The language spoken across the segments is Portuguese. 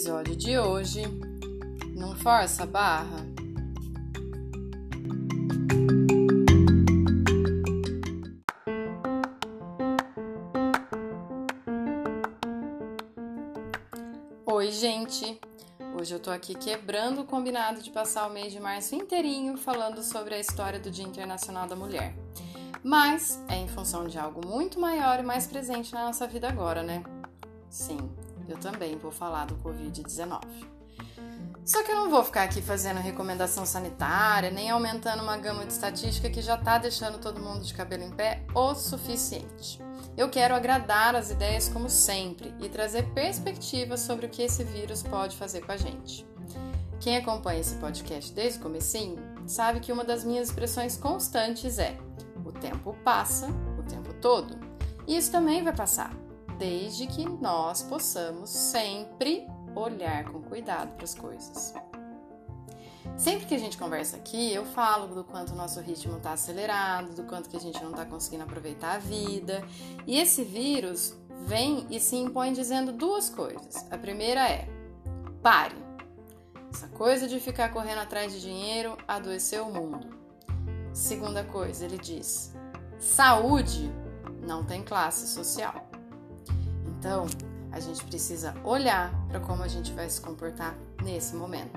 Episódio de hoje: Não força a barra. Oi, gente! Hoje eu tô aqui quebrando o combinado de passar o mês de março inteirinho falando sobre a história do Dia Internacional da Mulher. Mas é em função de algo muito maior e mais presente na nossa vida agora, né? Sim, eu também vou falar do Covid-19. Só que eu não vou ficar aqui fazendo recomendação sanitária, nem aumentando uma gama de estatística que já tá deixando todo mundo de cabelo em pé o suficiente. Eu quero agradar as ideias como sempre e trazer perspectivas sobre o que esse vírus pode fazer com a gente. Quem acompanha esse podcast desde o comecinho sabe que uma das minhas expressões constantes é: o tempo passa o tempo todo. E isso também vai passar, desde que nós possamos sempre olhar com cuidado para as coisas. Sempre que a gente conversa aqui, eu falo do quanto o nosso ritmo está acelerado, do quanto que a gente não está conseguindo aproveitar a vida. E esse vírus vem e se impõe dizendo duas coisas. A primeira é: pare. Essa coisa de ficar correndo atrás de dinheiro adoeceu o mundo. Segunda coisa, ele diz: saúde não tem classe social. Então, a gente precisa olhar para como a gente vai se comportar nesse momento.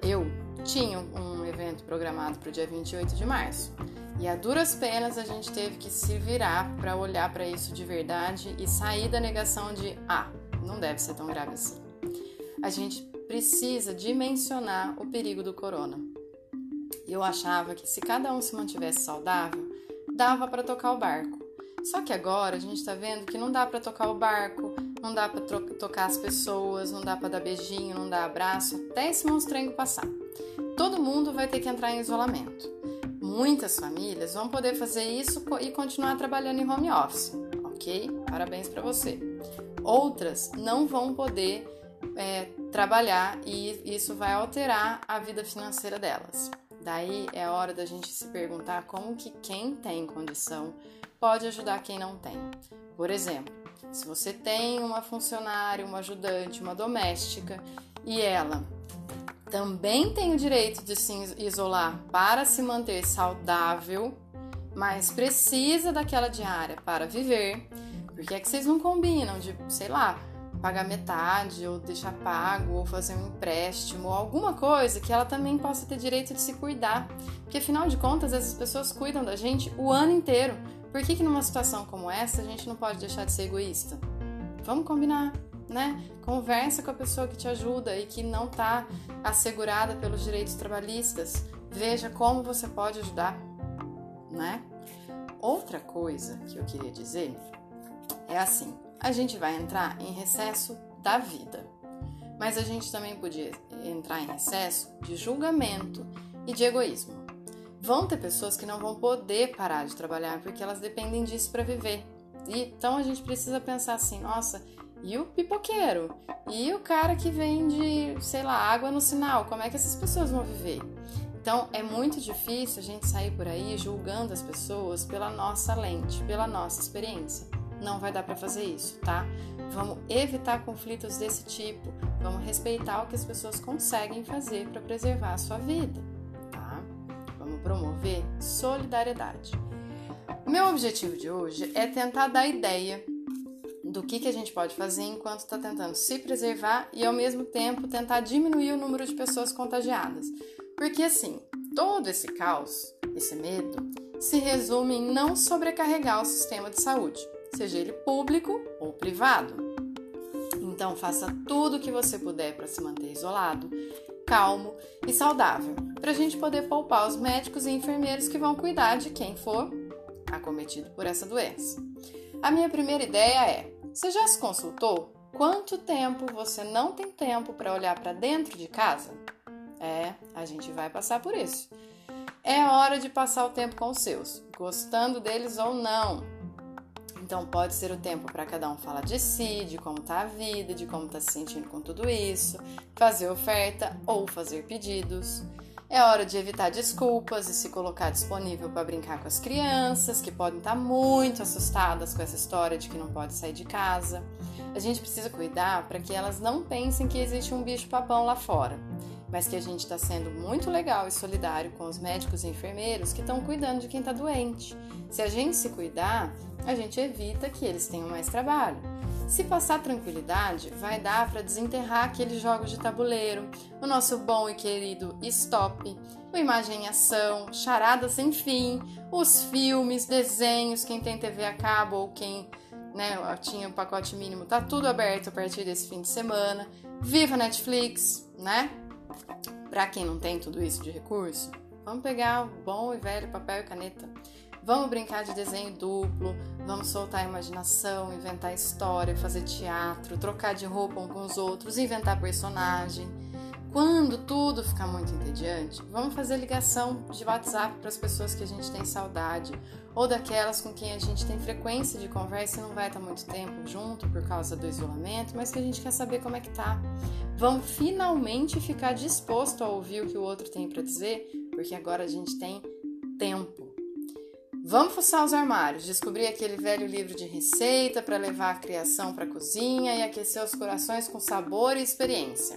Eu tinha um evento programado para o dia 28 de março e a duras penas a gente teve que se virar para olhar para isso de verdade e sair da negação de ah, não deve ser tão grave assim. A gente precisa dimensionar o perigo do corona. Eu achava que se cada um se mantivesse saudável, dava para tocar o barco. Só que agora a gente está vendo que não dá para tocar o barco, não dá para tocar as pessoas, não dá para dar beijinho, não dá abraço, até esse monstrengo passar. Todo mundo vai ter que entrar em isolamento. Muitas famílias vão poder fazer isso e continuar trabalhando em home office, ok? Parabéns para você. Outras não vão poder é, trabalhar e isso vai alterar a vida financeira delas. Daí é hora da gente se perguntar como que quem tem condição pode ajudar quem não tem. Por exemplo, se você tem uma funcionária, uma ajudante, uma doméstica e ela também tem o direito de se isolar para se manter saudável, mas precisa daquela diária para viver, porque é que vocês não combinam de, sei lá, pagar metade ou deixar pago ou fazer um empréstimo ou alguma coisa que ela também possa ter direito de se cuidar, porque afinal de contas essas pessoas cuidam da gente o ano inteiro. Por que, que numa situação como essa a gente não pode deixar de ser egoísta? Vamos combinar, né? Conversa com a pessoa que te ajuda e que não está assegurada pelos direitos trabalhistas. Veja como você pode ajudar, né? Outra coisa que eu queria dizer é assim: a gente vai entrar em recesso da vida, mas a gente também podia entrar em recesso de julgamento e de egoísmo. Vão ter pessoas que não vão poder parar de trabalhar porque elas dependem disso para viver. E, então a gente precisa pensar assim, nossa, e o pipoqueiro? E o cara que vende, sei lá, água no sinal? Como é que essas pessoas vão viver? Então é muito difícil a gente sair por aí julgando as pessoas pela nossa lente, pela nossa experiência. Não vai dar para fazer isso, tá? Vamos evitar conflitos desse tipo, vamos respeitar o que as pessoas conseguem fazer para preservar a sua vida, promover solidariedade. Meu objetivo de hoje é tentar dar ideia do que, que a gente pode fazer enquanto está tentando se preservar e ao mesmo tempo tentar diminuir o número de pessoas contagiadas. Porque assim, todo esse caos, esse medo, se resume em não sobrecarregar o sistema de saúde, seja ele público ou privado. Então faça tudo o que você puder para se manter isolado, calmo e saudável, para a gente poder poupar os médicos e enfermeiros que vão cuidar de quem for acometido por essa doença. A minha primeira ideia é Você já se consultou? Quanto tempo você não tem tempo para olhar para dentro de casa? É, a gente vai passar por isso. É hora de passar o tempo com os seus, gostando deles ou não. Então pode ser o tempo para cada um falar de si, de como tá a vida, de como tá se sentindo com tudo isso, fazer oferta ou fazer pedidos. É hora de evitar desculpas e se colocar disponível para brincar com as crianças, que podem estar tá muito assustadas com essa história de que não pode sair de casa. A gente precisa cuidar para que elas não pensem que existe um bicho-papão lá fora, mas que a gente está sendo muito legal e solidário com os médicos e enfermeiros que estão cuidando de quem está doente. Se a gente se cuidar, a gente evita que eles tenham mais trabalho. Se passar tranquilidade, vai dar para desenterrar aqueles jogos de tabuleiro, o nosso bom e querido Stop, o Imagem e Ação, Charada Sem Fim, os filmes, desenhos, quem tem TV a cabo ou quem né, tinha o um pacote mínimo, tá tudo aberto a partir desse fim de semana. Viva Netflix, né? Para quem não tem tudo isso de recurso, vamos pegar o bom e velho papel e caneta. Vamos brincar de desenho duplo, vamos soltar a imaginação, inventar história, fazer teatro, trocar de roupa um com os outros, inventar personagem. Quando tudo ficar muito entediante, vamos fazer ligação de WhatsApp para as pessoas que a gente tem saudade, ou daquelas com quem a gente tem frequência de conversa e não vai estar muito tempo junto por causa do isolamento, mas que a gente quer saber como é que tá. Vamos finalmente ficar disposto a ouvir o que o outro tem para dizer, porque agora a gente tem tempo. Vamos fuçar os armários, descobrir aquele velho livro de receita para levar a criação para a cozinha e aquecer os corações com sabor e experiência.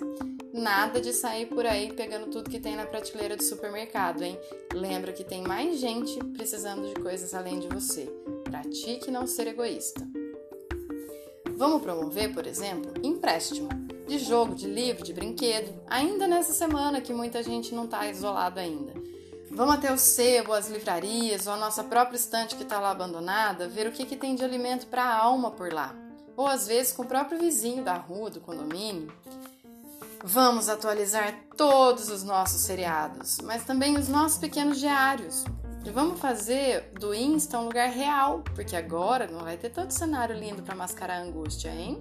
Nada de sair por aí pegando tudo que tem na prateleira do supermercado, hein? Lembra que tem mais gente precisando de coisas além de você. Pratique não ser egoísta. Vamos promover, por exemplo, empréstimo de jogo, de livro, de brinquedo, ainda nessa semana que muita gente não está isolado ainda. Vamos até o sebo, as livrarias ou a nossa própria estante que está lá abandonada, ver o que, que tem de alimento para a alma por lá. Ou às vezes com o próprio vizinho da rua, do condomínio. Vamos atualizar todos os nossos seriados, mas também os nossos pequenos diários. E vamos fazer do Insta um lugar real, porque agora não vai ter todo cenário lindo para mascarar a angústia, hein?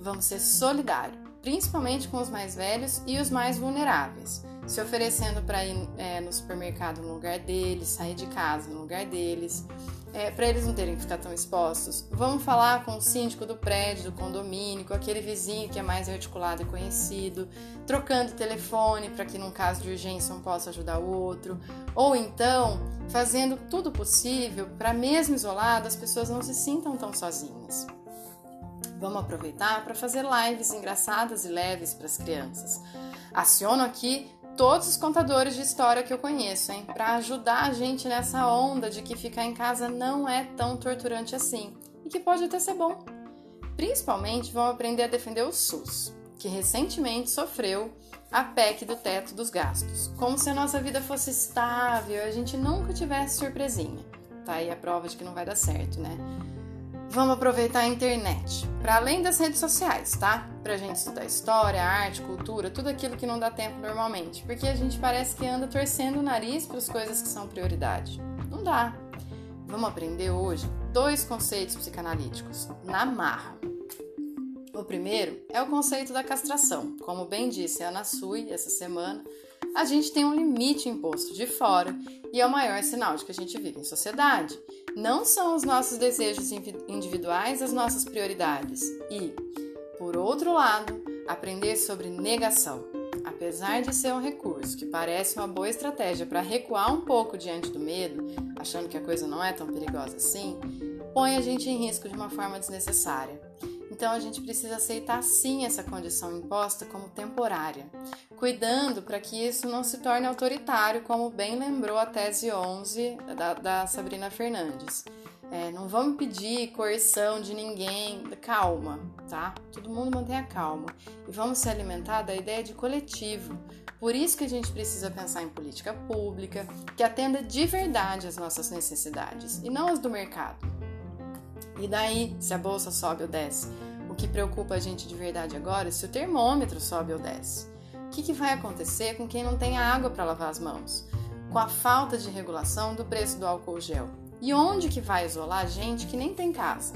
Vamos ser solidários, principalmente com os mais velhos e os mais vulneráveis se oferecendo para ir é, no supermercado no lugar deles, sair de casa no lugar deles, é, para eles não terem que ficar tão expostos. Vamos falar com o síndico do prédio, do condomínio, com aquele vizinho que é mais articulado e conhecido, trocando telefone para que, num caso de urgência, um possa ajudar o outro, ou então fazendo tudo possível para, mesmo isolado, as pessoas não se sintam tão sozinhas. Vamos aproveitar para fazer lives engraçadas e leves para as crianças. Aciono aqui todos os contadores de história que eu conheço, hein? Para ajudar a gente nessa onda de que ficar em casa não é tão torturante assim e que pode até ser bom. Principalmente vão aprender a defender o SUS, que recentemente sofreu a PEC do teto dos gastos, como se a nossa vida fosse estável e a gente nunca tivesse surpresinha. Tá aí a prova de que não vai dar certo, né? Vamos aproveitar a internet, para além das redes sociais, tá? Pra gente estudar história, arte, cultura, tudo aquilo que não dá tempo normalmente, porque a gente parece que anda torcendo o nariz para as coisas que são prioridade. Não dá. Vamos aprender hoje dois conceitos psicanalíticos na marra. O primeiro é o conceito da castração. Como bem disse a Ana Sui essa semana, a gente tem um limite imposto de fora e é o maior sinal de que a gente vive em sociedade. Não são os nossos desejos individuais as nossas prioridades. E, por outro lado, aprender sobre negação. Apesar de ser um recurso que parece uma boa estratégia para recuar um pouco diante do medo, achando que a coisa não é tão perigosa assim, põe a gente em risco de uma forma desnecessária. Então a gente precisa aceitar sim essa condição imposta como temporária, cuidando para que isso não se torne autoritário, como bem lembrou a tese 11 da, da Sabrina Fernandes. É, não vamos pedir coerção de ninguém, calma, tá? Todo mundo mantenha calma. E vamos se alimentar da ideia de coletivo. Por isso que a gente precisa pensar em política pública que atenda de verdade às nossas necessidades e não as do mercado. E daí, se a bolsa sobe ou desce? O que preocupa a gente de verdade agora é se o termômetro sobe ou desce. O que, que vai acontecer com quem não tem água para lavar as mãos? Com a falta de regulação do preço do álcool gel? E onde que vai isolar gente que nem tem casa?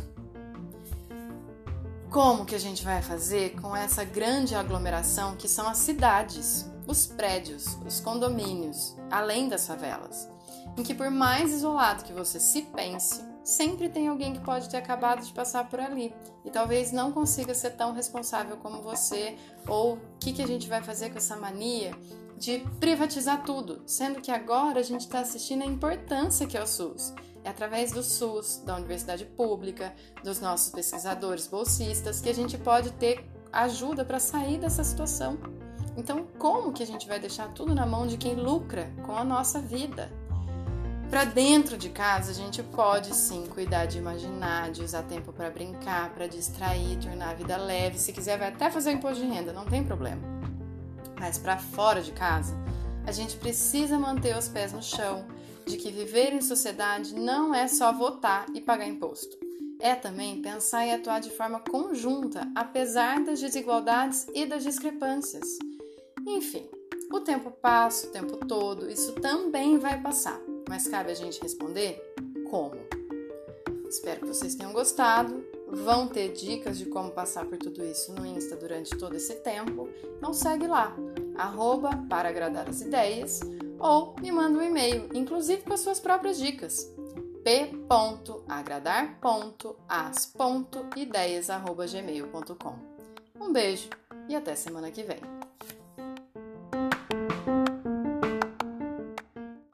Como que a gente vai fazer com essa grande aglomeração que são as cidades, os prédios, os condomínios, além das favelas? Em que por mais isolado que você se pense, sempre tem alguém que pode ter acabado de passar por ali e talvez não consiga ser tão responsável como você, ou o que, que a gente vai fazer com essa mania de privatizar tudo, sendo que agora a gente está assistindo a importância que é o SUS. É através do SUS, da universidade pública, dos nossos pesquisadores bolsistas, que a gente pode ter ajuda para sair dessa situação. Então, como que a gente vai deixar tudo na mão de quem lucra com a nossa vida? Para dentro de casa, a gente pode sim cuidar de imaginar, de usar tempo para brincar, para distrair, tornar a vida leve. Se quiser, vai até fazer imposto de renda, não tem problema. Mas para fora de casa, a gente precisa manter os pés no chão, de que viver em sociedade não é só votar e pagar imposto. É também pensar e atuar de forma conjunta, apesar das desigualdades e das discrepâncias. Enfim, o tempo passa o tempo todo, isso também vai passar mas cabe a gente responder como. Espero que vocês tenham gostado. Vão ter dicas de como passar por tudo isso no Insta durante todo esse tempo. Então segue lá, arroba para agradar as ideias, ou me manda um e-mail, inclusive com as suas próprias dicas p.agradar.as.ideias.gmail.com Um beijo e até semana que vem.